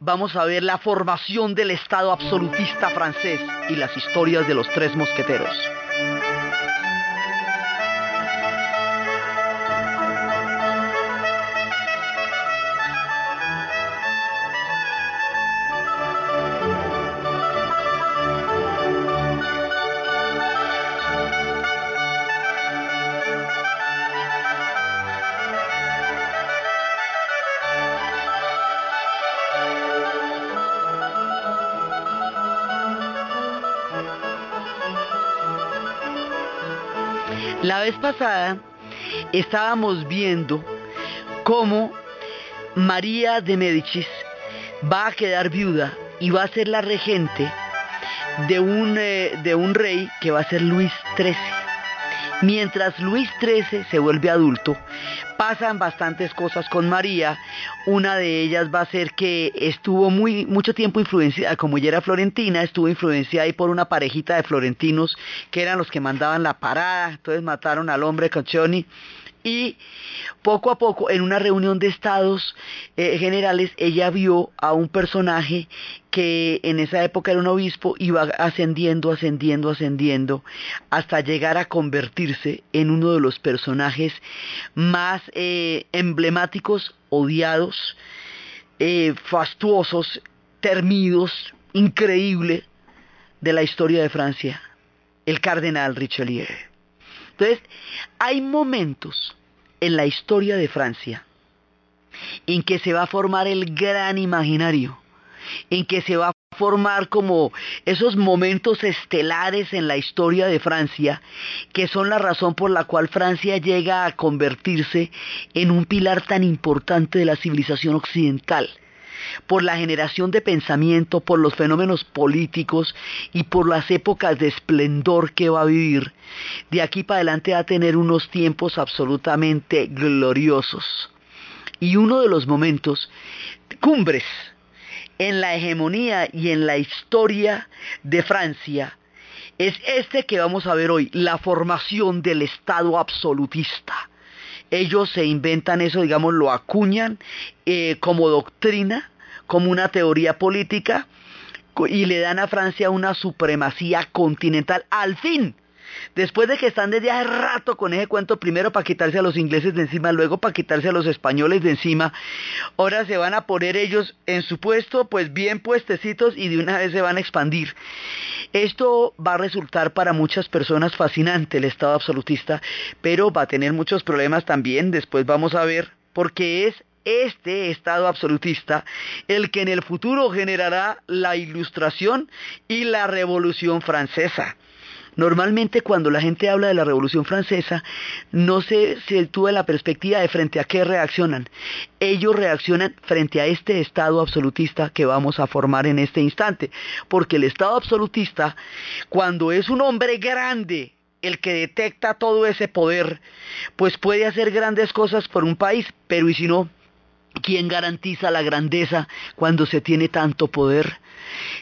vamos a ver la formación del Estado absolutista francés y las historias de los tres mosqueteros. La vez pasada estábamos viendo cómo María de Médicis va a quedar viuda y va a ser la regente de un, eh, de un rey que va a ser Luis XIII. Mientras Luis XIII se vuelve adulto, pasan bastantes cosas con María. Una de ellas va a ser que estuvo muy, mucho tiempo influenciada, como ella era florentina, estuvo influenciada ahí por una parejita de florentinos que eran los que mandaban la parada. Entonces mataron al hombre Caccioni y poco a poco en una reunión de estados eh, generales ella vio a un personaje que en esa época era un obispo iba ascendiendo, ascendiendo, ascendiendo hasta llegar a convertirse en uno de los personajes más eh, emblemáticos, odiados, eh, fastuosos, termidos, increíble de la historia de Francia, el cardenal Richelieu. Entonces, hay momentos en la historia de Francia en que se va a formar el gran imaginario, en que se va a formar como esos momentos estelares en la historia de Francia, que son la razón por la cual Francia llega a convertirse en un pilar tan importante de la civilización occidental por la generación de pensamiento, por los fenómenos políticos y por las épocas de esplendor que va a vivir, de aquí para adelante va a tener unos tiempos absolutamente gloriosos. Y uno de los momentos cumbres en la hegemonía y en la historia de Francia es este que vamos a ver hoy, la formación del Estado absolutista. Ellos se inventan eso, digamos, lo acuñan eh, como doctrina, como una teoría política, y le dan a Francia una supremacía continental al fin. Después de que están desde hace rato con ese cuento, primero para quitarse a los ingleses de encima, luego para quitarse a los españoles de encima, ahora se van a poner ellos en su puesto, pues bien puestecitos y de una vez se van a expandir. Esto va a resultar para muchas personas fascinante el Estado absolutista, pero va a tener muchos problemas también, después vamos a ver, porque es este Estado absolutista el que en el futuro generará la ilustración y la revolución francesa. Normalmente cuando la gente habla de la Revolución Francesa, no se sitúa la perspectiva de frente a qué reaccionan. Ellos reaccionan frente a este Estado absolutista que vamos a formar en este instante. Porque el Estado absolutista, cuando es un hombre grande, el que detecta todo ese poder, pues puede hacer grandes cosas por un país, pero ¿y si no? ¿Quién garantiza la grandeza cuando se tiene tanto poder?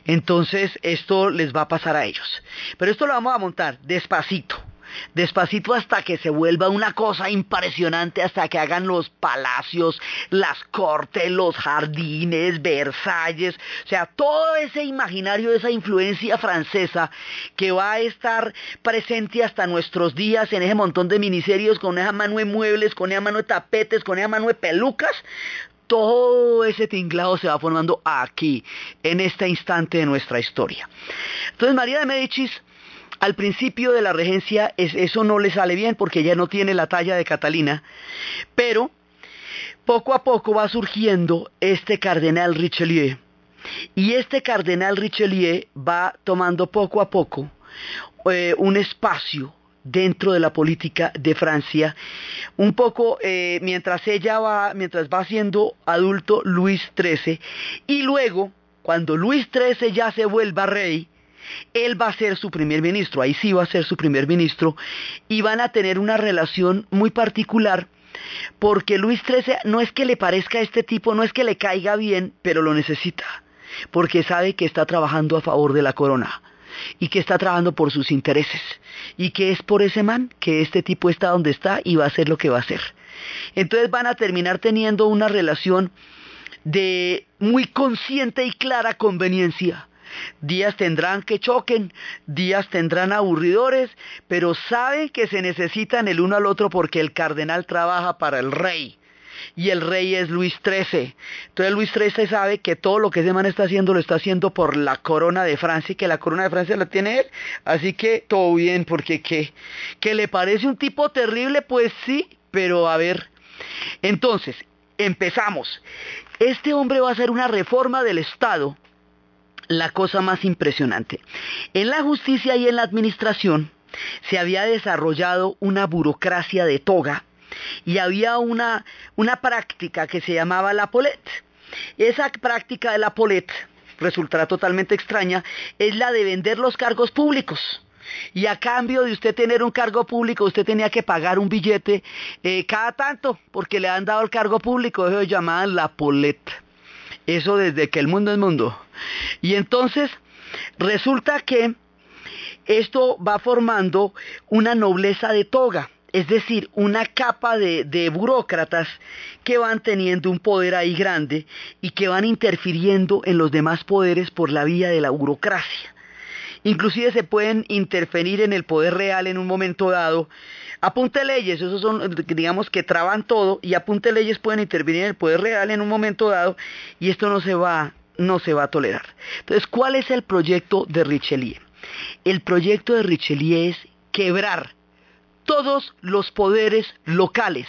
Entonces esto les va a pasar a ellos. Pero esto lo vamos a montar despacito. Despacito hasta que se vuelva una cosa impresionante, hasta que hagan los palacios, las cortes, los jardines, Versalles, o sea, todo ese imaginario, esa influencia francesa que va a estar presente hasta nuestros días en ese montón de miniserios con esa mano de muebles, con esa mano de tapetes, con esa mano de pelucas, todo ese tinglado se va formando aquí, en este instante de nuestra historia. Entonces María de Médicis, al principio de la regencia, eso no le sale bien porque ella no tiene la talla de Catalina, pero poco a poco va surgiendo este cardenal Richelieu. Y este cardenal Richelieu va tomando poco a poco eh, un espacio dentro de la política de Francia, un poco eh, mientras ella va, mientras va siendo adulto Luis XIII, y luego, cuando Luis XIII ya se vuelva rey, él va a ser su primer ministro, ahí sí va a ser su primer ministro, y van a tener una relación muy particular porque Luis XIII no es que le parezca a este tipo, no es que le caiga bien, pero lo necesita, porque sabe que está trabajando a favor de la corona y que está trabajando por sus intereses y que es por ese man que este tipo está donde está y va a hacer lo que va a hacer. Entonces van a terminar teniendo una relación de muy consciente y clara conveniencia. Días tendrán que choquen, días tendrán aburridores, pero saben que se necesitan el uno al otro porque el cardenal trabaja para el rey y el rey es Luis XIII. Entonces Luis XIII sabe que todo lo que ese man está haciendo lo está haciendo por la corona de Francia y que la corona de Francia la tiene él. Así que todo bien, porque que, que le parece un tipo terrible, pues sí, pero a ver. Entonces, empezamos. Este hombre va a hacer una reforma del Estado, la cosa más impresionante. En la justicia y en la administración se había desarrollado una burocracia de toga y había una, una práctica que se llamaba la polette. Esa práctica de la polette resultará totalmente extraña, es la de vender los cargos públicos. Y a cambio de usted tener un cargo público, usted tenía que pagar un billete eh, cada tanto, porque le han dado el cargo público, eso llamaban la polette. Eso desde que el mundo es mundo. Y entonces resulta que esto va formando una nobleza de toga es decir, una capa de, burócratas que van teniendo un poder ahí grande y que van interfiriendo en los demás poderes por la vía de la burocracia. Inclusive se pueden interferir en el poder real en un momento dado. Apunte leyes, esos son, digamos, que traban todo y apunte leyes pueden intervenir en el poder real en un momento dado y esto no se va, no se va a tolerar. Entonces, ¿cuál es el proyecto de Richelieu? El proyecto de Richelieu es quebrar todos los poderes locales,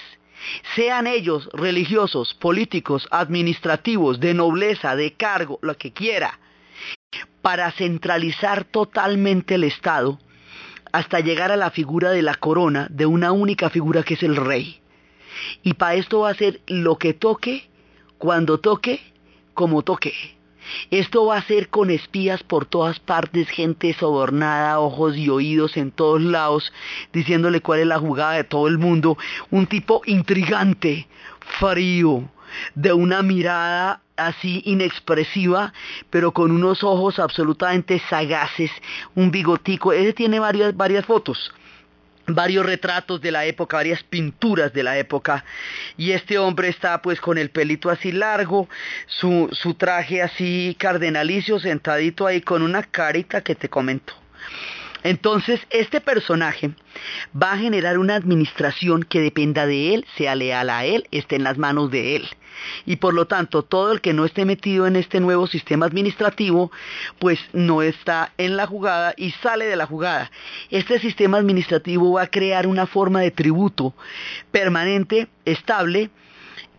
sean ellos religiosos, políticos, administrativos, de nobleza, de cargo, lo que quiera, para centralizar totalmente el Estado hasta llegar a la figura de la corona, de una única figura que es el rey. Y para esto va a ser lo que toque, cuando toque, como toque. Esto va a ser con espías por todas partes, gente sobornada, ojos y oídos en todos lados, diciéndole cuál es la jugada de todo el mundo. Un tipo intrigante, frío, de una mirada así inexpresiva, pero con unos ojos absolutamente sagaces, un bigotico. Ese tiene varias, varias fotos varios retratos de la época, varias pinturas de la época, y este hombre está pues con el pelito así largo, su, su traje así cardenalicio, sentadito ahí con una carita que te comento. Entonces, este personaje va a generar una administración que dependa de él, sea leal a él, esté en las manos de él. Y por lo tanto, todo el que no esté metido en este nuevo sistema administrativo, pues no está en la jugada y sale de la jugada. Este sistema administrativo va a crear una forma de tributo permanente, estable,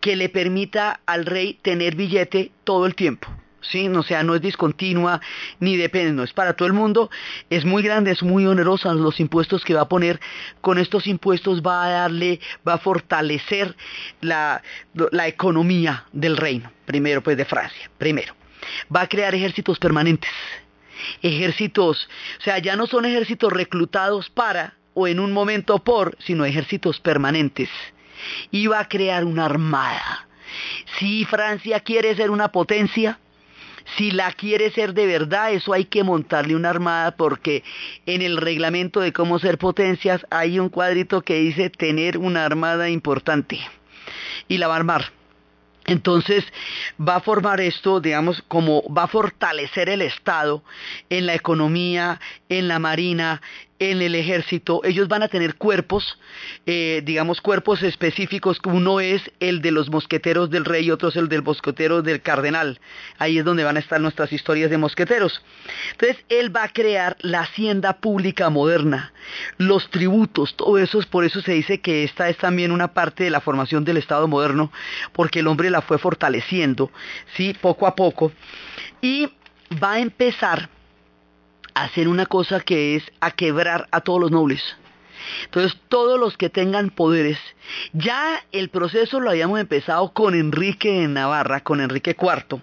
que le permita al rey tener billete todo el tiempo. ¿Sí? O sea, no es discontinua ni depende, no es para todo el mundo, es muy grande, es muy onerosa los impuestos que va a poner, con estos impuestos va a darle, va a fortalecer la, la economía del reino, primero pues de Francia, primero, va a crear ejércitos permanentes, ejércitos, o sea, ya no son ejércitos reclutados para o en un momento por, sino ejércitos permanentes, y va a crear una armada. Si Francia quiere ser una potencia, si la quiere ser de verdad, eso hay que montarle una armada porque en el reglamento de cómo ser potencias hay un cuadrito que dice tener una armada importante y la va a armar. Entonces va a formar esto, digamos, como va a fortalecer el Estado en la economía, en la marina, en el ejército, ellos van a tener cuerpos, eh, digamos cuerpos específicos, uno es el de los mosqueteros del rey otro es el del mosquetero del cardenal. Ahí es donde van a estar nuestras historias de mosqueteros. Entonces, él va a crear la hacienda pública moderna, los tributos, todo eso, por eso se dice que esta es también una parte de la formación del Estado moderno, porque el hombre la fue fortaleciendo, ¿sí? Poco a poco. Y va a empezar hacer una cosa que es a quebrar a todos los nobles. Entonces, todos los que tengan poderes, ya el proceso lo habíamos empezado con Enrique de Navarra, con Enrique IV.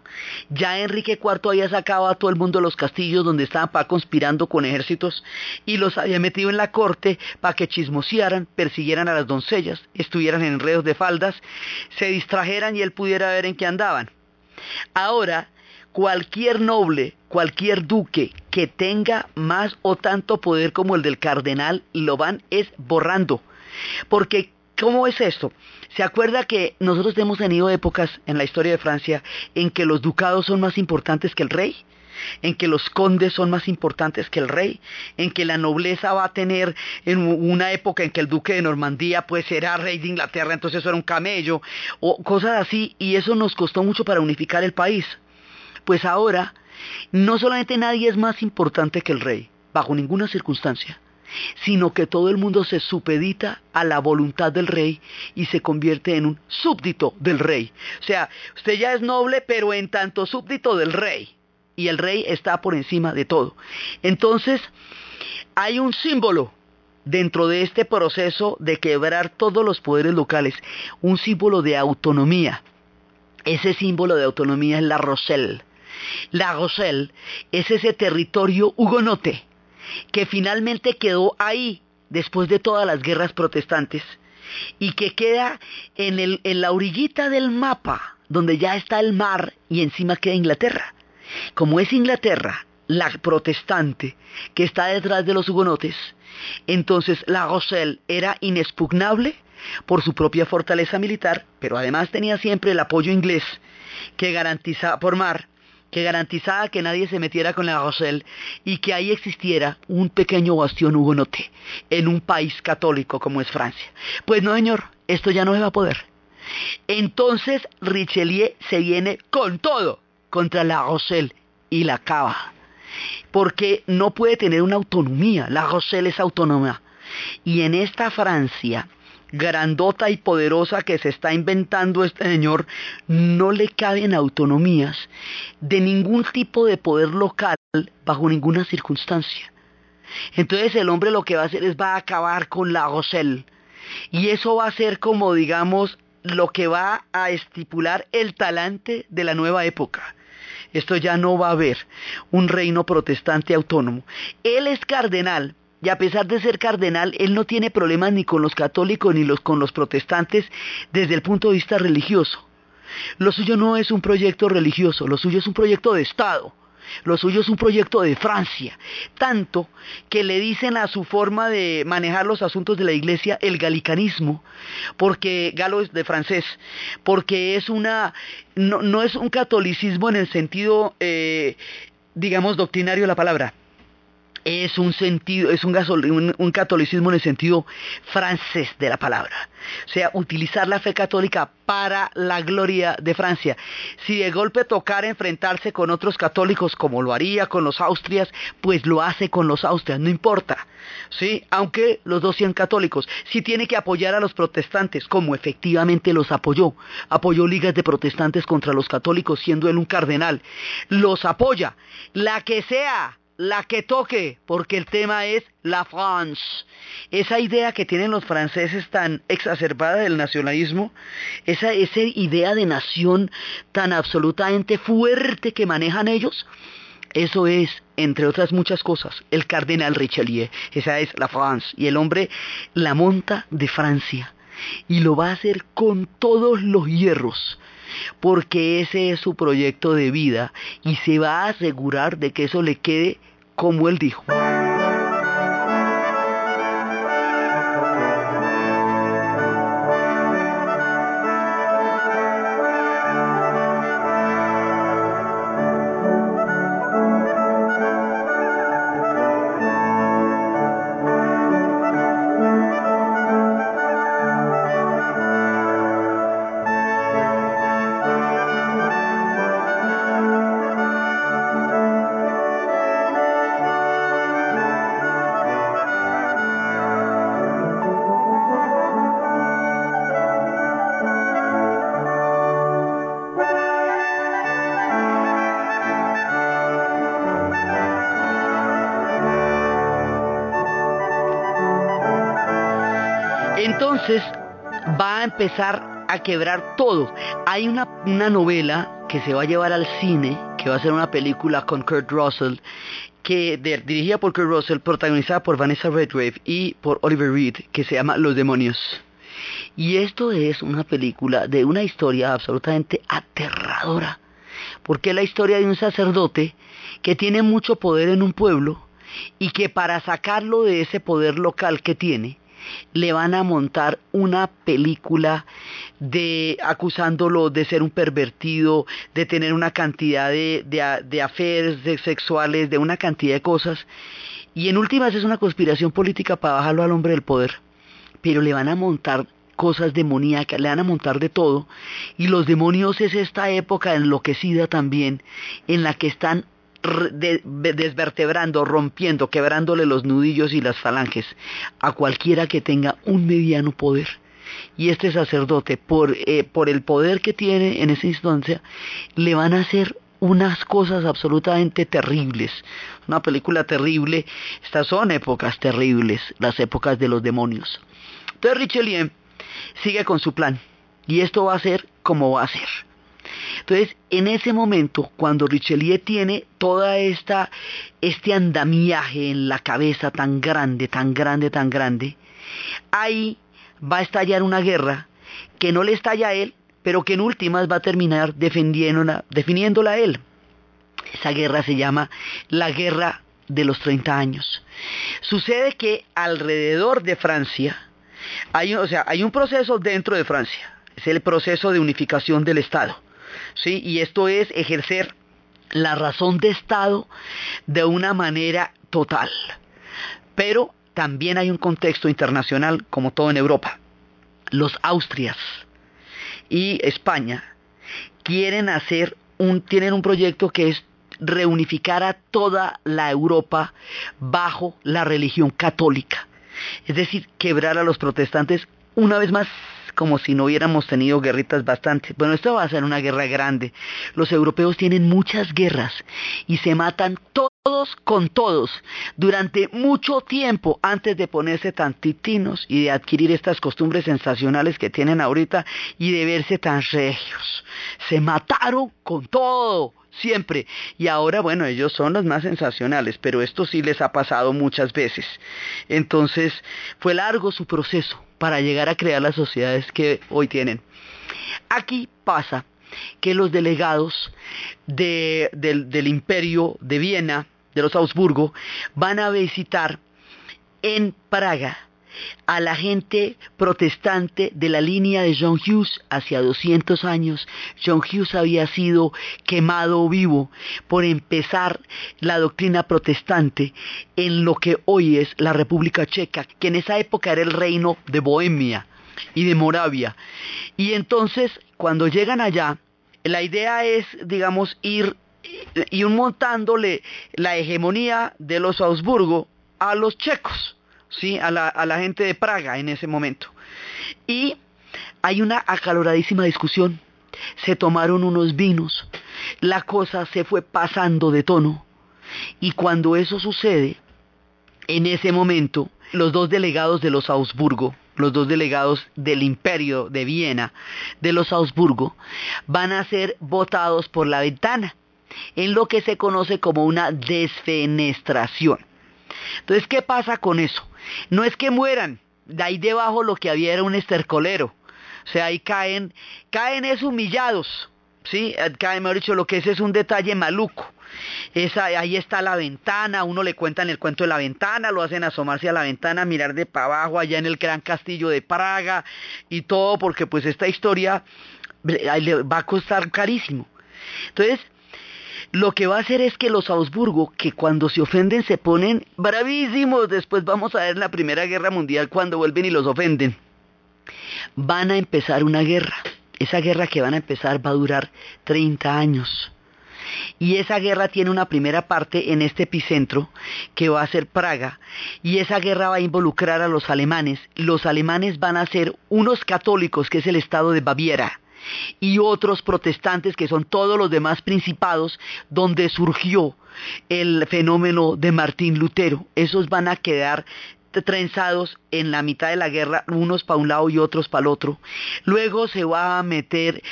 Ya Enrique IV había sacado a todo el mundo de los castillos donde estaban para conspirando con ejércitos y los había metido en la corte para que chismosearan, persiguieran a las doncellas, estuvieran en enredos de faldas, se distrajeran y él pudiera ver en qué andaban. Ahora, cualquier noble, cualquier duque que tenga más o tanto poder como el del cardenal, lo van es borrando. Porque, ¿cómo es esto? ¿Se acuerda que nosotros hemos tenido épocas en la historia de Francia en que los ducados son más importantes que el rey? en que los condes son más importantes que el rey, en que la nobleza va a tener en una época en que el duque de Normandía pues era rey de Inglaterra, entonces eso era un camello, o cosas así, y eso nos costó mucho para unificar el país. Pues ahora, no solamente nadie es más importante que el rey, bajo ninguna circunstancia, sino que todo el mundo se supedita a la voluntad del rey y se convierte en un súbdito del rey. O sea, usted ya es noble, pero en tanto súbdito del rey. Y el rey está por encima de todo. Entonces, hay un símbolo dentro de este proceso de quebrar todos los poderes locales, un símbolo de autonomía. Ese símbolo de autonomía es la Roselle. La Roselle es ese territorio hugonote que finalmente quedó ahí después de todas las guerras protestantes y que queda en, el, en la orillita del mapa donde ya está el mar y encima queda Inglaterra. Como es Inglaterra la protestante que está detrás de los hugonotes, entonces la Roselle era inexpugnable por su propia fortaleza militar, pero además tenía siempre el apoyo inglés que garantizaba por mar que garantizaba que nadie se metiera con la Roselle y que ahí existiera un pequeño bastión hugonote en un país católico como es Francia. Pues no, señor, esto ya no se va a poder. Entonces Richelieu se viene con todo contra la Roselle y la cava, porque no puede tener una autonomía, la Roselle es autónoma. Y en esta Francia, grandota y poderosa que se está inventando este señor, no le caben autonomías de ningún tipo de poder local bajo ninguna circunstancia. Entonces el hombre lo que va a hacer es va a acabar con la Roselle. Y eso va a ser como digamos lo que va a estipular el talante de la nueva época. Esto ya no va a haber un reino protestante autónomo. Él es cardenal, y a pesar de ser cardenal, él no tiene problemas ni con los católicos ni los, con los protestantes desde el punto de vista religioso. Lo suyo no es un proyecto religioso, lo suyo es un proyecto de Estado. Lo suyo es un proyecto de Francia, tanto que le dicen a su forma de manejar los asuntos de la iglesia el galicanismo, porque galo es de francés, porque es una, no, es un catolicismo en el sentido, eh, digamos, doctrinario de la palabra, es un sentido, es un, un, catolicismo en el sentido francés de la palabra. O sea, utilizar la fe católica para la gloria de Francia. Si de golpe tocar enfrentarse con otros católicos como lo haría con los austrias, pues lo hace con los austrias, no importa. ¿Sí? Aunque los dos sean católicos. Si tiene que apoyar a los protestantes, como efectivamente los apoyó. Apoyó ligas de protestantes contra los católicos siendo él un cardenal. Los apoya. La que sea la que toque, porque el tema es la France. Esa idea que tienen los franceses tan exacerbada del nacionalismo, esa, esa idea de nación tan absolutamente fuerte que manejan ellos, eso es, entre otras muchas cosas, el cardenal Richelieu. Esa es la France. Y el hombre la monta de Francia. Y lo va a hacer con todos los hierros porque ese es su proyecto de vida y se va a asegurar de que eso le quede como él dijo. Empezar a quebrar todo. Hay una, una novela que se va a llevar al cine, que va a ser una película con Kurt Russell, que dirigida por Kurt Russell, protagonizada por Vanessa Redgrave y por Oliver Reed, que se llama Los Demonios. Y esto es una película de una historia absolutamente aterradora, porque es la historia de un sacerdote que tiene mucho poder en un pueblo y que para sacarlo de ese poder local que tiene, le van a montar una película de acusándolo de ser un pervertido, de tener una cantidad de, de, sexuales, de una cantidad de cosas. Y en últimas es una conspiración política para bajarlo al hombre del poder. Pero le van a montar cosas demoníacas, le van a montar de todo. Y los demonios es esta época enloquecida también, en la que están desvertebrando, rompiendo, quebrándole los nudillos y las falanges a cualquiera que tenga un mediano poder. Y este sacerdote, por, eh, por el poder que tiene en esa instancia, le van a hacer unas cosas absolutamente terribles. Una película terrible. Estas son épocas terribles, las épocas de los demonios. Entonces Richelieu sigue con su plan. Y esto va a ser como va a ser. Entonces, en ese momento, cuando Richelieu tiene toda esta este andamiaje en la cabeza tan grande, tan grande, tan grande, ahí va a estallar una guerra que no le estalla a él, pero que en últimas va a terminar defendiéndola, definiéndola a él. Esa guerra se llama la guerra de los 30 años. Sucede que alrededor de Francia, o sea, hay un proceso dentro de Francia, es el proceso de unificación del Estado. ¿Sí? Y esto es ejercer la razón de Estado de una manera total. Pero también hay un contexto internacional, como todo en Europa. Los Austrias y España quieren hacer un, tienen un proyecto que es reunificar a toda la Europa bajo la religión católica. Es decir, quebrar a los protestantes una vez más como si no hubiéramos tenido guerritas bastante. Bueno, esto va a ser una guerra grande. Los europeos tienen muchas guerras y se matan todos con todos durante mucho tiempo antes de ponerse tan titinos y de adquirir estas costumbres sensacionales que tienen ahorita y de verse tan regios. Se mataron con todo siempre. Y ahora, bueno, ellos son los más sensacionales, pero esto sí les ha pasado muchas veces. Entonces, fue largo su proceso para llegar a crear las sociedades que hoy tienen. Aquí pasa que los delegados del, del imperio de Viena, de los Augsburgo, van a visitar en Praga a la gente protestante de la línea de John Hughes hacia 200 años. John Hughes había sido quemado vivo por empezar la doctrina protestante en lo que hoy es la República Checa, que en esa época era el reino de Bohemia y de Moravia. Y entonces, cuando llegan allá, la idea es, digamos, ir y montándole la hegemonía de los Augsburgo a los checos. ¿Sí? a, la, a la gente de Praga en ese momento. Y hay una acaloradísima discusión. Se tomaron unos vinos, la cosa se fue pasando de tono. Y cuando eso sucede, en ese momento, los dos delegados de los Augsburgo, los dos delegados del imperio de Viena, de los Augsburgo, van a ser votados por la ventana, en lo que se conoce como una desfenestración. Entonces, ¿qué pasa con eso? No es que mueran, de ahí debajo lo que había era un estercolero. O sea, ahí caen, caen es humillados, ¿sí? Caen, mejor dicho, lo que es es un detalle maluco. Ahí está la ventana, uno le cuentan el cuento de la ventana, lo hacen asomarse a la ventana, mirar de para abajo allá en el gran castillo de Praga y todo, porque pues esta historia le va a costar carísimo. Entonces, lo que va a hacer es que los Augsburgo, que cuando se ofenden se ponen bravísimos, después vamos a ver la Primera Guerra Mundial cuando vuelven y los ofenden, van a empezar una guerra. Esa guerra que van a empezar va a durar 30 años. Y esa guerra tiene una primera parte en este epicentro, que va a ser Praga, y esa guerra va a involucrar a los alemanes. Los alemanes van a ser unos católicos, que es el estado de Baviera, y otros protestantes que son todos los demás principados donde surgió el fenómeno de Martín Lutero. Esos van a quedar trenzados en la mitad de la guerra, unos para un lado y otros para el otro. Luego se va a meter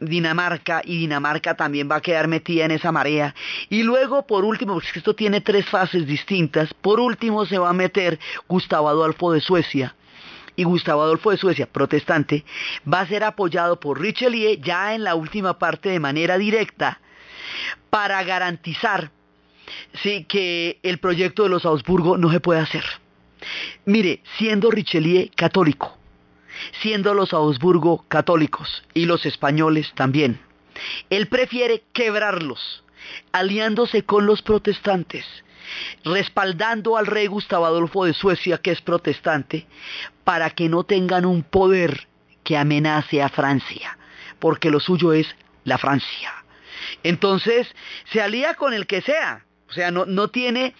Dinamarca y Dinamarca también va a quedar metida en esa marea. Y luego, por último, porque esto tiene tres fases distintas, por último se va a meter Gustavo Adolfo de Suecia y Gustavo Adolfo de Suecia, protestante, va a ser apoyado por Richelieu ya en la última parte de manera directa para garantizar sí, que el proyecto de los Augsburgo no se puede hacer. Mire, siendo Richelieu católico, siendo los Augsburgo católicos y los españoles también, él prefiere quebrarlos, aliándose con los protestantes, respaldando al rey Gustavo Adolfo de Suecia, que es protestante, para que no tengan un poder que amenace a Francia, porque lo suyo es la Francia. Entonces, se alía con el que sea, o sea, no, no tiene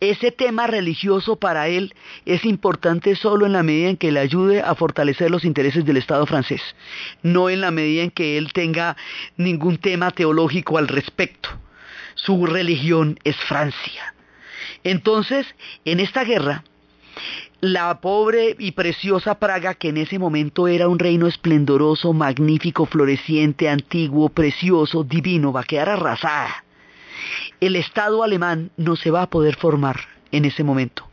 ese tema religioso para él es importante solo en la medida en que le ayude a fortalecer los intereses del Estado francés, no en la medida en que él tenga ningún tema teológico al respecto. Su religión es Francia. Entonces, en esta guerra, la pobre y preciosa Praga, que en ese momento era un reino esplendoroso, magnífico, floreciente, antiguo, precioso, divino, va a quedar arrasada el Estado alemán no se va a poder formar en ese momento.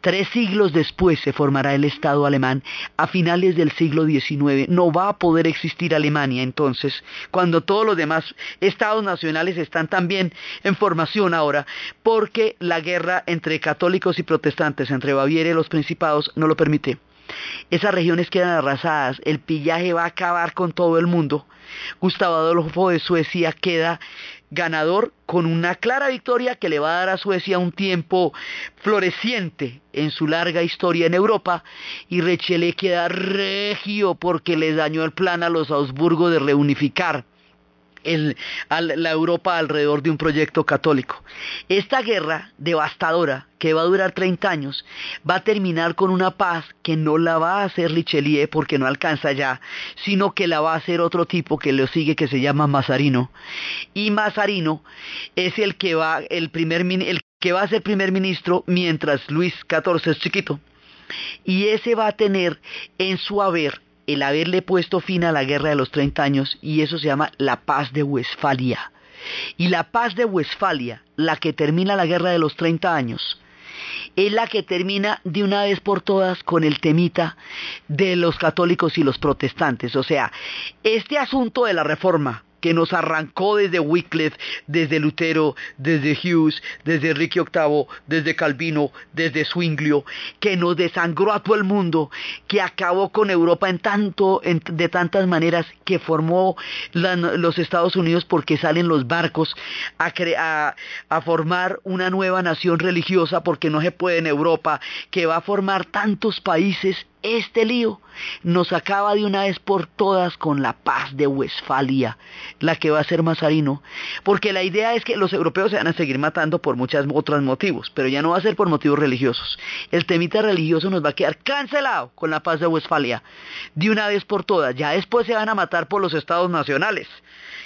Tres siglos después se formará el Estado alemán, a finales del siglo XIX. No va a poder existir Alemania entonces, cuando todos los demás estados nacionales están también en formación ahora, porque la guerra entre católicos y protestantes, entre Baviera y los principados, no lo permite. Esas regiones quedan arrasadas, el pillaje va a acabar con todo el mundo. Gustavo Adolfo de Suecia queda ganador con una clara victoria que le va a dar a Suecia un tiempo floreciente en su larga historia en Europa. Y Rechele queda regio porque le dañó el plan a los Augsburgo de reunificar la Europa alrededor de un proyecto católico. Esta guerra devastadora, que va a durar 30 años, va a terminar con una paz que no la va a hacer Richelieu porque no alcanza ya, sino que la va a hacer otro tipo que le sigue que se llama Mazarino. Y Mazarino es el que va, el que va a ser primer ministro mientras Luis XIV es chiquito. Y ese va a tener en su haber el haberle puesto fin a la guerra de los 30 años y eso se llama la paz de Westfalia. Y la paz de Westfalia, la que termina la guerra de los 30 años, es la que termina de una vez por todas con el temita de los católicos y los protestantes. O sea, este asunto de la reforma, que nos arrancó desde Wycliffe, desde Lutero, desde Hughes, desde Enrique VIII, desde Calvino, desde Zwinglio, que nos desangró a todo el mundo, que acabó con Europa en tanto, de tantas maneras, que formó los Estados Unidos porque salen los barcos a, a formar una nueva nación religiosa porque no se puede en Europa, que va a formar tantos países este lío nos acaba de una vez por todas con la paz de Westfalia, la que va a ser Mazarino, porque la idea es que los europeos se van a seguir matando por muchos otros motivos, pero ya no va a ser por motivos religiosos. El temita religioso nos va a quedar cancelado con la paz de Westfalia, de una vez por todas. Ya después se van a matar por los estados nacionales,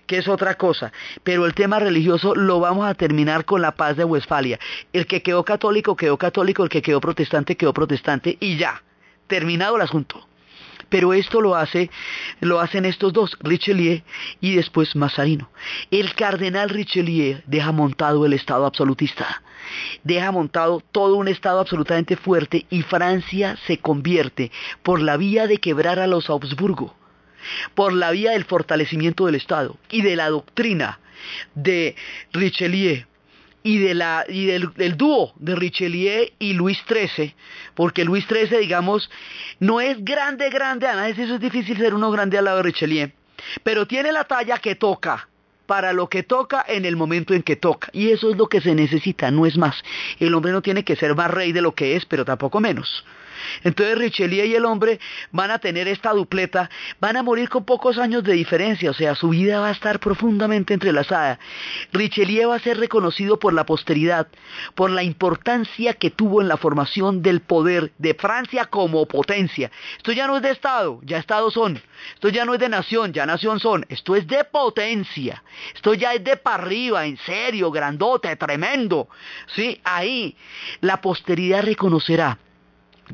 que es otra cosa, pero el tema religioso lo vamos a terminar con la paz de Westfalia. El que quedó católico quedó católico, el que quedó protestante quedó protestante y ya terminado el asunto. Pero esto lo hace, lo hacen estos dos, Richelieu y después Mazarino. El cardenal Richelieu deja montado el Estado absolutista, deja montado todo un Estado absolutamente fuerte y Francia se convierte por la vía de quebrar a los Habsburgo, por la vía del fortalecimiento del Estado y de la doctrina de Richelieu y, de la, y del, dúo de Richelieu y Luis XIII, porque Luis XIII, digamos, no es grande, grande, a veces eso es difícil ser uno grande al lado de Richelieu, pero tiene la talla que toca, para lo que toca en el momento en que toca. Y eso es lo que se necesita, no es más. El hombre no tiene que ser más rey de lo que es, pero tampoco menos. Entonces Richelieu y el hombre van a tener esta dupleta, van a morir con pocos años de diferencia, o sea, su vida va a estar profundamente entrelazada. Richelieu va a ser reconocido por la posteridad, por la importancia que tuvo en la formación del poder de Francia como potencia. Esto ya no es de Estado, ya Estados son. Esto ya no es de nación, ya nación son. Esto es de potencia. Esto ya es de para arriba, en serio, grandote, tremendo. ¿Sí? Ahí la posteridad reconocerá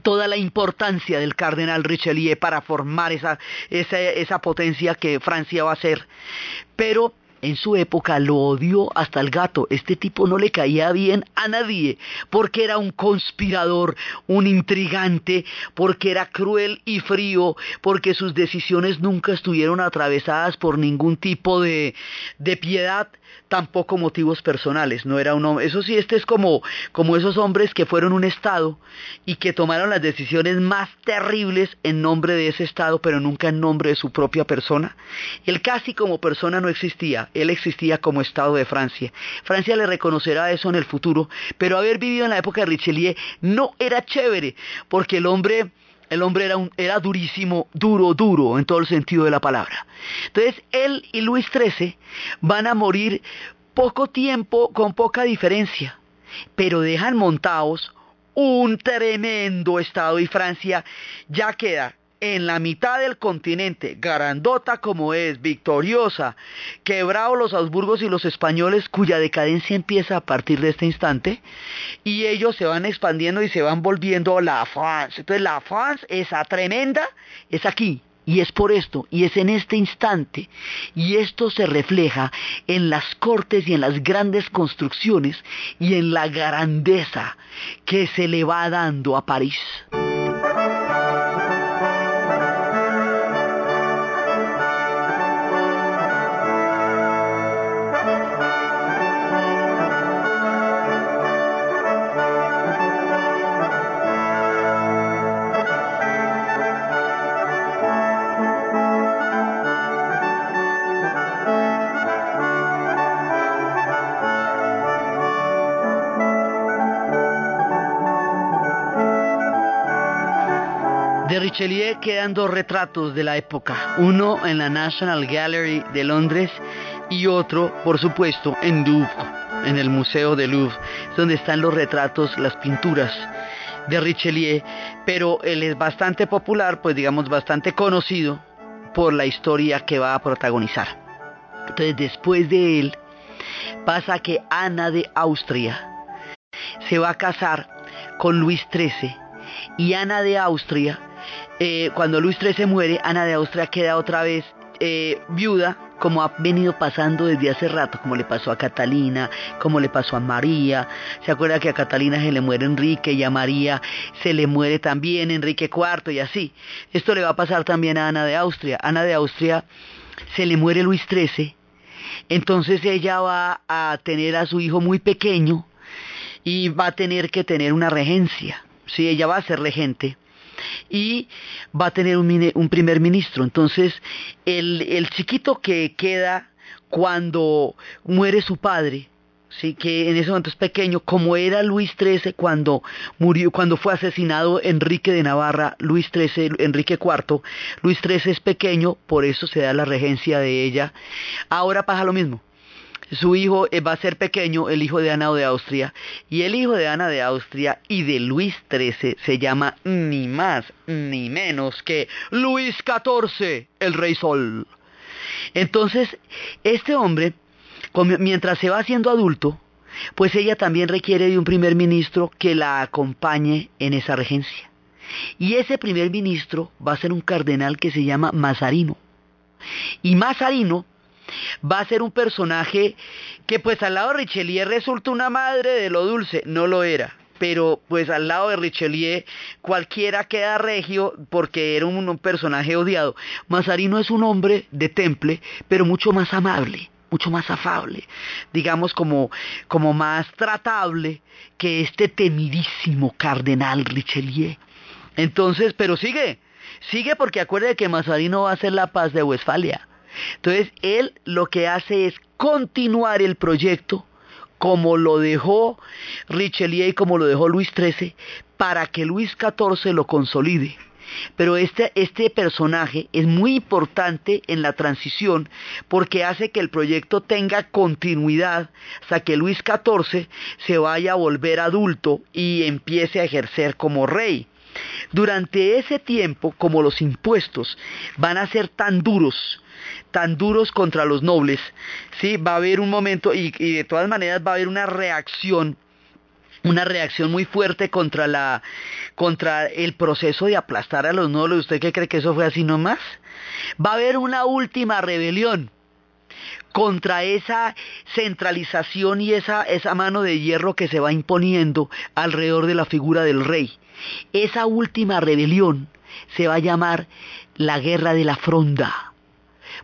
toda la importancia del cardenal Richelieu para formar esa, esa, esa potencia que Francia va a ser. Pero en su época lo odió hasta el gato. Este tipo no le caía bien a nadie, porque era un conspirador, un intrigante, porque era cruel y frío, porque sus decisiones nunca estuvieron atravesadas por ningún tipo de, de piedad, tampoco motivos personales. No era un hombre. Eso sí, este es como, como esos hombres que fueron un Estado y que tomaron las decisiones más terribles en nombre de ese Estado, pero nunca en nombre de su propia persona. Él casi como persona no existía él existía como Estado de Francia. Francia le reconocerá eso en el futuro, pero haber vivido en la época de Richelieu no era chévere, porque el hombre el hombre era, era durísimo, duro, duro en todo el sentido de la palabra. Entonces, él y Luis XIII van a morir poco tiempo, con poca diferencia, pero dejan montados un tremendo Estado y Francia ya queda en la mitad del continente, garandota como es, victoriosa, quebrado los Habsburgos y los españoles, cuya decadencia empieza a partir de este instante, y ellos se van expandiendo y se van volviendo la France. Entonces la France, esa tremenda, es aquí, y es por esto, y es en este instante, y esto se refleja en las cortes y en las grandes construcciones y en la grandeza que se le va dando a París. Richelieu quedan dos retratos de la época, uno en la National Gallery de Londres y otro, por supuesto, en Louvre, en el Museo de Louvre, donde están los retratos, las pinturas de Richelieu, pero él es bastante popular, pues digamos bastante conocido por la historia que va a protagonizar. Entonces, después de él, pasa que Ana de Austria se va a casar con Luis XIII y Ana de Austria eh, cuando Luis XIII muere, Ana de Austria queda otra vez eh, viuda, como ha venido pasando desde hace rato, como le pasó a Catalina, como le pasó a María. ¿Se acuerda que a Catalina se le muere Enrique y a María se le muere también Enrique IV y así? Esto le va a pasar también a Ana de Austria. Ana de Austria se le muere Luis XIII, entonces ella va a tener a su hijo muy pequeño y va a tener que tener una regencia. Sí, ella va a ser regente y va a tener un, primer ministro. Entonces, el, el chiquito que queda cuando muere su padre, sí que en ese momento es pequeño, como era Luis XIII cuando murió, cuando fue asesinado Enrique de Navarra, Luis XIII, Enrique IV, Luis XIII es pequeño, por eso se da la regencia de ella. Ahora pasa lo mismo su hijo eh, va a ser pequeño, el hijo de Ana de Austria, y el hijo de Ana de Austria y de Luis XIII se llama ni más ni menos que Luis XIV, el rey sol. Entonces, este hombre, mientras se va haciendo adulto, pues ella también requiere de un primer ministro que la acompañe en esa regencia. Y ese primer ministro va a ser un cardenal que se llama Mazarino. Y Mazarino va a ser un personaje que pues al lado de Richelieu resulta una madre de lo dulce, no lo era. Pero pues al lado de Richelieu cualquiera queda regio porque era un, personaje odiado. Mazarino es un hombre de temple, pero mucho más amable mucho más afable, digamos como, como más tratable que este temidísimo cardenal Richelieu. Entonces, pero sigue, sigue porque acuerde que Mazarino va a hacer la paz de Westfalia. Entonces, él lo que hace es continuar el proyecto como lo dejó Richelieu y como lo dejó Luis XIII, para que Luis XIV lo consolide. Pero este, este, personaje es muy importante en la transición porque hace que el proyecto tenga continuidad hasta que Luis XIV se vaya a volver adulto y empiece a ejercer como rey. Durante ese tiempo, como los impuestos van a ser tan duros, tan duros contra los nobles, ¿sí? va a haber un momento y, de todas maneras va a haber una reacción una reacción muy fuerte contra la contra el proceso de aplastar a los nobles. ¿Usted qué cree que eso fue así nomás? Va a haber una última rebelión contra esa centralización y esa, esa mano de hierro que se va imponiendo alrededor de la figura del rey. Esa última rebelión se va a llamar la guerra de la fronda.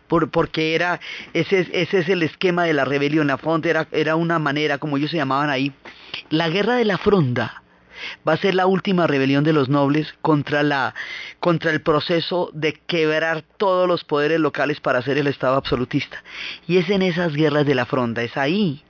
Por, porque era, ese, ese es el esquema de la rebelión. La fronda era, era una manera, como ellos se llamaban ahí. La guerra de la fronda va a ser la última rebelión de los nobles contra, la, contra el proceso de quebrar todos los poderes locales para hacer el Estado absolutista. Y es en esas guerras de la fronda, es ahí,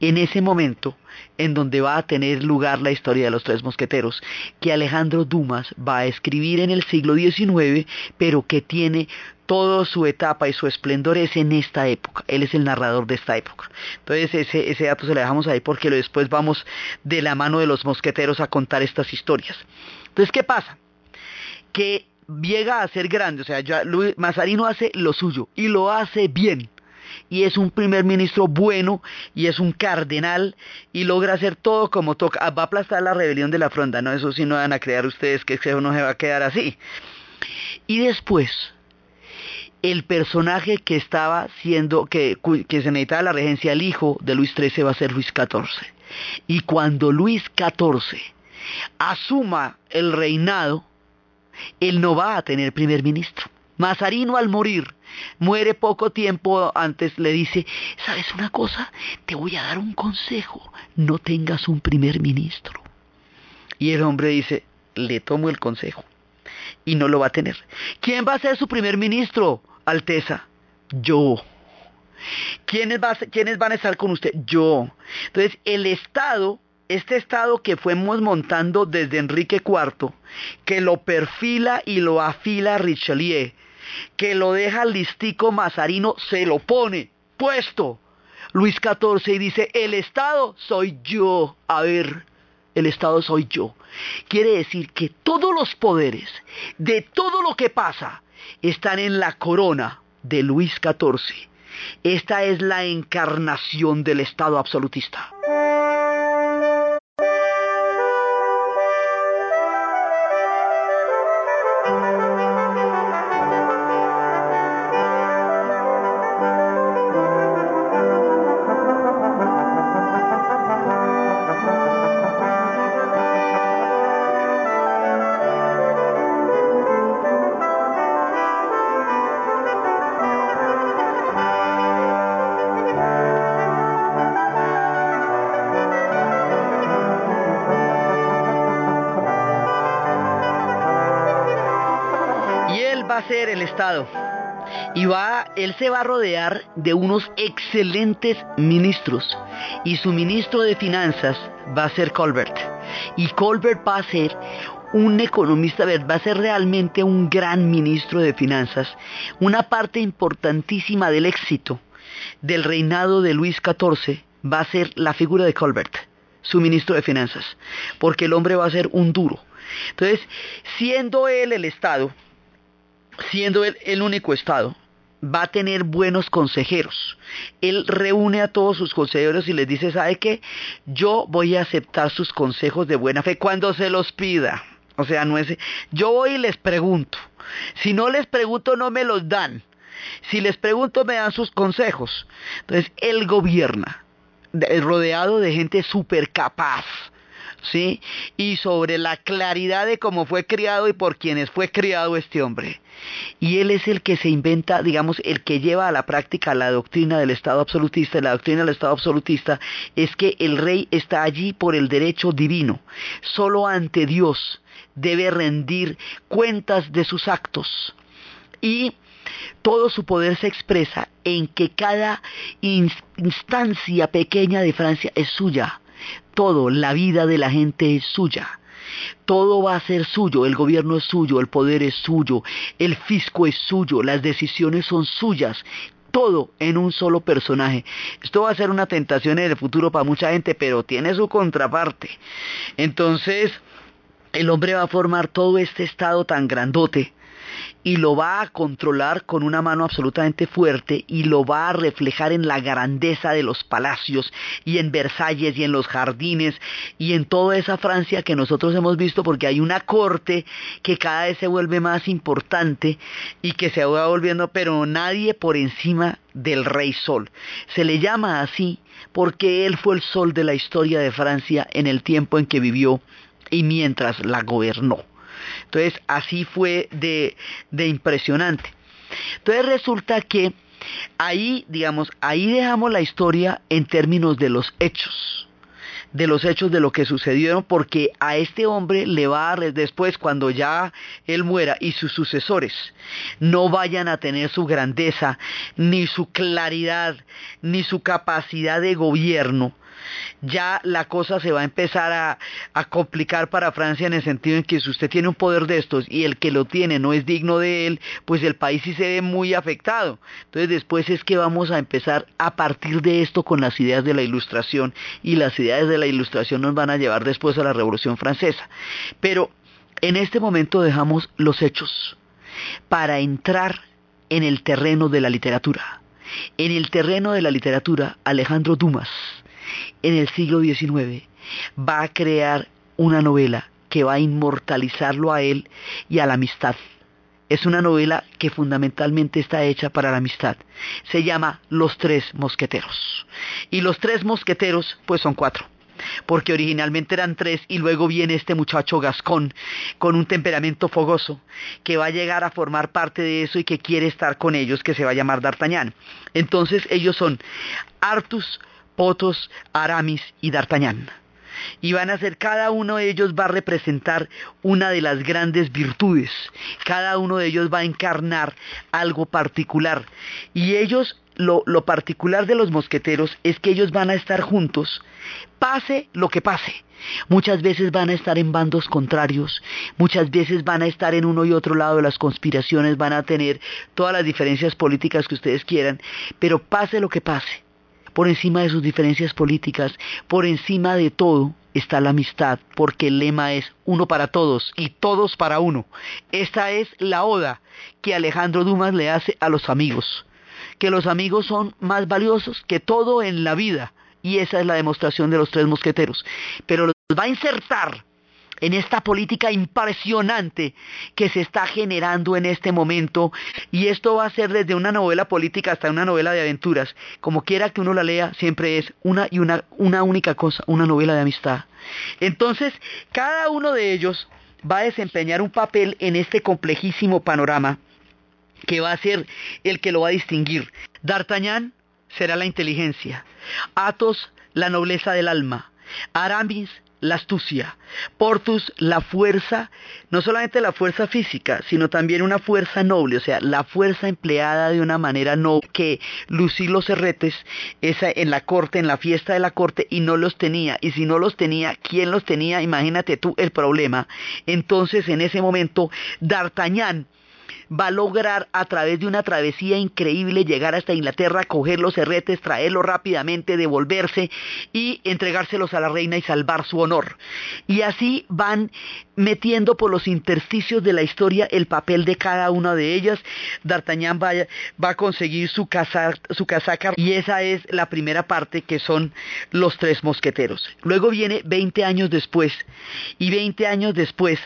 en ese momento, en donde va a tener lugar la historia de los tres mosqueteros, que Alejandro Dumas va a escribir en el siglo XIX, pero que tiene toda su etapa y su esplendor es en esta época. Él es el narrador de esta época. Entonces ese, dato se lo dejamos ahí porque después vamos de la mano de los mosqueteros a contar estas historias. Entonces, ¿qué pasa? Que llega a ser grande, o sea, Luis Mazarino hace lo suyo y lo hace bien. Y es un primer ministro bueno y es un cardenal y logra hacer todo como toca. Ah, va a aplastar la rebelión de la fronda, ¿no? Eso sí no van a crear ustedes que eso no se va a quedar así. Y después, el personaje que estaba siendo, que, que se necesitaba la regencia, el hijo de Luis XIII va a ser Luis XIV. Y cuando Luis XIV asuma el reinado, él no va a tener primer ministro. Mazarino al morir, muere poco tiempo antes, le dice, ¿sabes una cosa? Te voy a dar un consejo, no tengas un primer ministro. Y el hombre dice, le tomo el consejo. Y no lo va a tener. ¿Quién va a ser su primer ministro? Alteza, yo. ¿Quiénes, van a estar con usted? Yo. Entonces, el Estado, este Estado que fuimos montando desde Enrique IV, que lo perfila y lo afila Richelieu, que lo deja listico Mazarino, se lo pone puesto. Luis XIV y dice, el Estado soy yo. A ver, el Estado soy yo. Quiere decir que todos los poderes de todo lo que pasa están en la corona de Luis XIV. Esta es la encarnación del Estado absolutista. Ser el Estado. Y va, él se va a rodear de unos excelentes ministros. Y su ministro de finanzas va a ser Colbert. Y Colbert va a ser un economista, va a ser realmente un gran ministro de finanzas. Una parte importantísima del éxito del reinado de Luis XIV va a ser la figura de Colbert, su ministro de finanzas. Porque el hombre va a ser un duro. Entonces, siendo él el Estado, siendo él el único Estado, va a tener buenos consejeros. Él reúne a todos sus consejeros y les dice, ¿sabe qué? Yo voy a aceptar sus consejos de buena fe cuando se los pida. O sea, no es... Yo voy y les pregunto. Si no les pregunto, no me los dan. Si les pregunto, me dan sus consejos. Entonces, él gobierna, rodeado de gente súper capaz ¿sí? Y sobre la claridad de cómo fue criado y por quienes fue criado este hombre. Y él es el que se inventa, digamos, el que lleva a la práctica la doctrina del Estado absolutista. Y la doctrina del Estado absolutista es que el rey está allí por el derecho divino. Solo ante Dios debe rendir cuentas de sus actos. Y todo su poder se expresa en que cada instancia pequeña de Francia es suya todo, la vida de la gente es suya. Todo va a ser suyo, el gobierno es suyo, el poder es suyo, el fisco es suyo, las decisiones son suyas, todo en un solo personaje. Esto va a ser una tentación en el futuro para mucha gente, pero tiene su contraparte. Entonces, el hombre va a formar todo este estado tan grandote y lo va a controlar con una mano absolutamente fuerte y lo va a reflejar en la grandeza de los palacios y en Versalles y en los jardines y en toda esa Francia que nosotros hemos visto porque hay una corte que cada vez se vuelve más importante y que se va volviendo pero nadie por encima del rey sol. Se le llama así porque él fue el sol de la historia de Francia en el tiempo en que vivió y mientras la gobernó. Entonces, así fue de, de impresionante. Entonces resulta que ahí, digamos, ahí dejamos la historia en términos de los hechos de los hechos de lo que sucedieron porque a este hombre le va a después cuando ya él muera y sus sucesores no vayan a tener su grandeza ni su claridad ni su capacidad de gobierno ya la cosa se va a empezar a, complicar para Francia en el sentido en que si usted tiene un poder de estos y el que lo tiene no es digno de él, pues el país sí se ve muy afectado. Entonces después es que vamos a empezar a partir de esto con las ideas de la ilustración y las ideas de la ilustración nos van a llevar después a la Revolución Francesa. Pero en este momento dejamos los hechos para entrar en el terreno de la literatura. En el terreno de la literatura, Alejandro Dumas en el siglo XIX va a crear una novela que va a inmortalizarlo a él y a la amistad. Es una novela que fundamentalmente está hecha para la amistad. Se llama Los Tres Mosqueteros. Y los Tres Mosqueteros, pues son cuatro porque originalmente eran tres y luego viene este muchacho Gascón con un temperamento fogoso que va a llegar a formar parte de eso y que quiere estar con ellos, que se va a llamar D'Artagnan. Entonces ellos son Artus, Potos, Aramis y D'Artagnan. Y van a ser, cada uno de ellos va a representar una de las grandes virtudes. Cada uno de ellos va a encarnar algo particular. Y ellos, lo, lo particular de los mosqueteros es que ellos van a estar juntos, pase lo que pase. Muchas veces van a estar en bandos contrarios, muchas veces van a estar en uno y otro lado de las conspiraciones, van a tener todas las diferencias políticas que ustedes quieran, pero pase lo que pase, por encima de sus diferencias políticas, por encima de todo está la amistad, porque el lema es uno para todos y todos para uno. Esta es la oda que Alejandro Dumas le hace a los amigos, que los amigos son más valiosos que todo en la vida, y esa es la demostración de los tres mosqueteros. Pero los va a insertar en esta política impresionante que se está generando en este momento y esto va a ser desde una novela política hasta una novela de aventuras. Como quiera que uno la lea, siempre es una y una, una única cosa, una novela de amistad. Entonces, cada uno de ellos va a desempeñar un papel en este complejísimo panorama que va a ser el que lo va a distinguir. D'Artagnan será la inteligencia, Athos la nobleza del alma, Aramis la astucia, Portus la fuerza, no solamente la fuerza física, sino también una fuerza noble, o sea, la fuerza empleada de una manera noble que lucir los herretes esa, en la corte, en la fiesta de la corte, y no los tenía. Y si no los tenía, ¿quién los tenía? Imagínate tú el problema. Entonces, en ese momento, D'Artagnan va a lograr a través de una travesía increíble llegar hasta Inglaterra, coger los herretes, traerlos rápidamente, devolverse y entregárselos a la reina y salvar su honor. Y así van metiendo por los intersticios de la historia el papel de cada una de ellas. D'Artagnan va, va, a conseguir su, su casaca y esa es la primera parte que son los tres mosqueteros. Luego viene 20 años después y 20 años después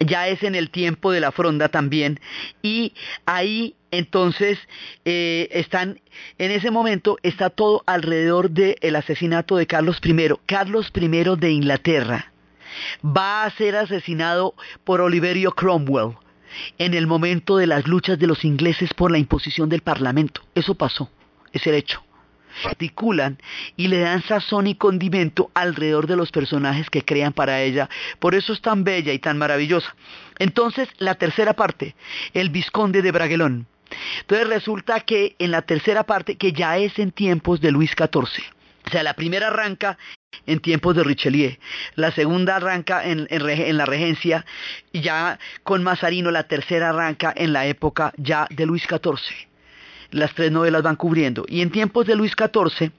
ya es en el tiempo de la fronda también. Y ahí entonces eh, están en ese momento está todo alrededor del asesinato de Carlos I. Carlos I de Inglaterra va a ser asesinado por Oliverio Cromwell en el momento de las luchas de los ingleses por la imposición del parlamento. Eso pasó es el hecho articulan y le dan sazón y condimento alrededor de los personajes que crean para ella. Por eso es tan bella y tan maravillosa. Entonces, la tercera parte, el Visconde de Bragelón. Entonces resulta que en la tercera parte, que ya es en tiempos de Luis XIV, o sea, la primera arranca en tiempos de Richelieu, la segunda arranca en, en, la regencia, ya con Mazarino, la tercera arranca en la época ya de Luis XIV las tres novelas van cubriendo. Y en tiempos de Luis XIV,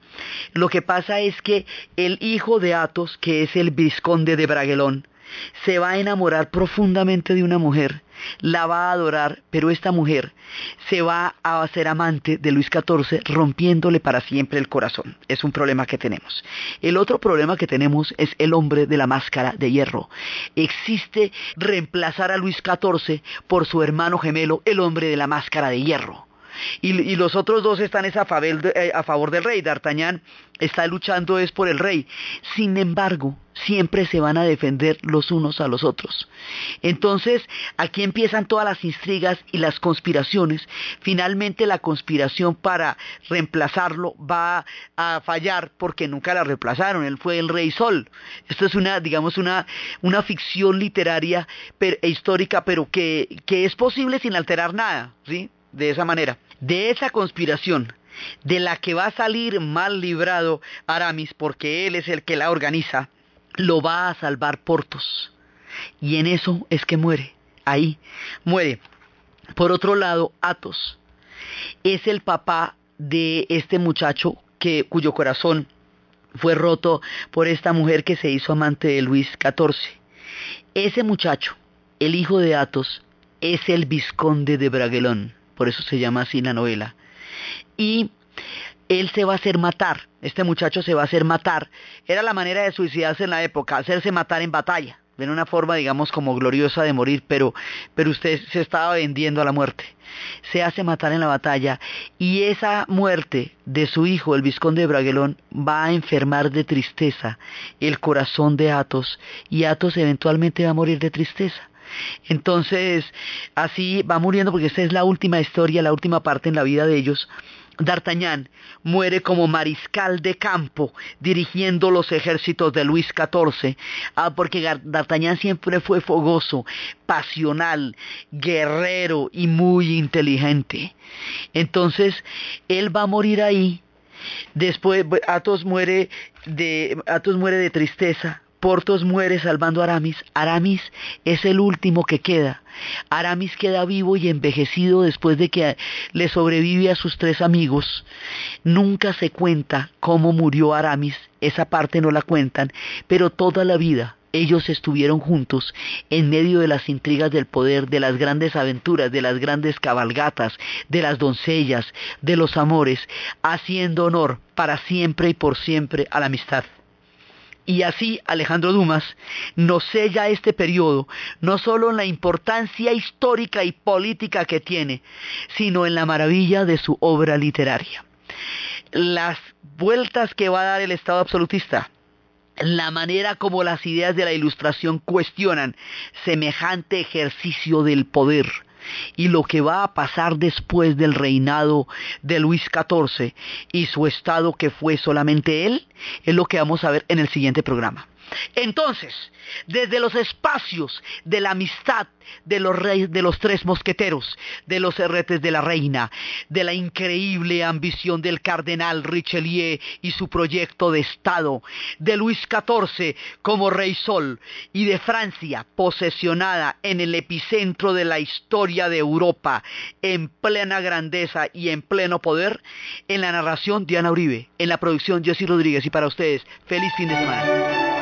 lo que pasa es que el hijo de Athos, que es el vizconde de Bragelón, se va a enamorar profundamente de una mujer, la va a adorar, pero esta mujer se va a hacer amante de Luis XIV, rompiéndole para siempre el corazón. Es un problema que tenemos. El otro problema que tenemos es el hombre de la máscara de hierro. Existe reemplazar a Luis XIV por su hermano gemelo, el hombre de la máscara de hierro. Y, los otros dos están a, favor, eh, a favor del rey. D'Artagnan está luchando es por el rey. Sin embargo, siempre se van a defender los unos a los otros. Entonces, aquí empiezan todas las intrigas y las conspiraciones. Finalmente, la conspiración para reemplazarlo va a fallar porque nunca la reemplazaron. Él fue el rey Sol. Esto es una, digamos, una, una ficción literaria e histórica, pero que, que es posible sin alterar nada, ¿sí? De esa manera. De esa conspiración de la que va a salir mal librado Aramis porque él es el que la organiza, lo va a salvar Portos. Y en eso es que muere. Ahí muere. Por otro lado, Athos es el papá de este muchacho que, cuyo corazón fue roto por esta mujer que se hizo amante de Luis XIV. Ese muchacho, el hijo de Athos, es el vizconde de Bragelón, por eso se llama así la novela. Y él se va a hacer matar, este muchacho se va a hacer matar. Era la manera de suicidarse en la época, hacerse matar en batalla, de una forma, digamos, como gloriosa de morir, pero, pero usted se estaba vendiendo a la muerte. Se hace matar en la batalla y esa muerte de su hijo, el vizconde de Bragelón, va a enfermar de tristeza el corazón de Athos y Athos eventualmente va a morir de tristeza. Entonces, así va muriendo porque esta es la última historia, la última parte en la vida de ellos. D'Artagnan muere como mariscal de campo dirigiendo los ejércitos de Luis XIV, ah, porque D'Artagnan siempre fue fogoso, pasional, guerrero y muy inteligente. Entonces, él va a morir ahí. Después Athos muere de Athos muere de tristeza, Portos muere salvando a Aramis. Aramis es el último que queda. Aramis queda vivo y envejecido después de que le sobrevive a sus tres amigos. Nunca se cuenta cómo murió Aramis, esa parte no la cuentan, pero toda la vida ellos estuvieron juntos en medio de las intrigas del poder, de las grandes aventuras, de las grandes cabalgatas, de las doncellas, de los amores, haciendo honor para siempre y por siempre a la amistad. Y así Alejandro Dumas nos sella este periodo, no solo en la importancia histórica y política que tiene, sino en la maravilla de su obra literaria. Las vueltas que va a dar el Estado absolutista, la manera como las ideas de la Ilustración cuestionan semejante ejercicio del poder, y lo que va a pasar después del reinado de Luis XIV y su estado que fue solamente él, es lo que vamos a ver en el siguiente programa. Entonces, desde los espacios de la amistad de los, tres mosqueteros, de los herretes de la reina, de la increíble ambición del cardenal Richelieu y su proyecto de Estado, de Luis XIV como rey sol y de Francia posesionada en el epicentro de la historia de Europa, en plena grandeza y en pleno poder, en la narración Diana Uribe, en la producción Jessy Rodríguez y para ustedes, feliz fin de semana.